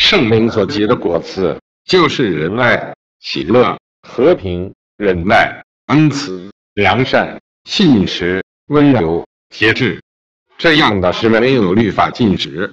圣灵所结的果子就是仁爱喜乐和平忍耐恩慈良善信实温柔节制。这样的是没有律法禁止。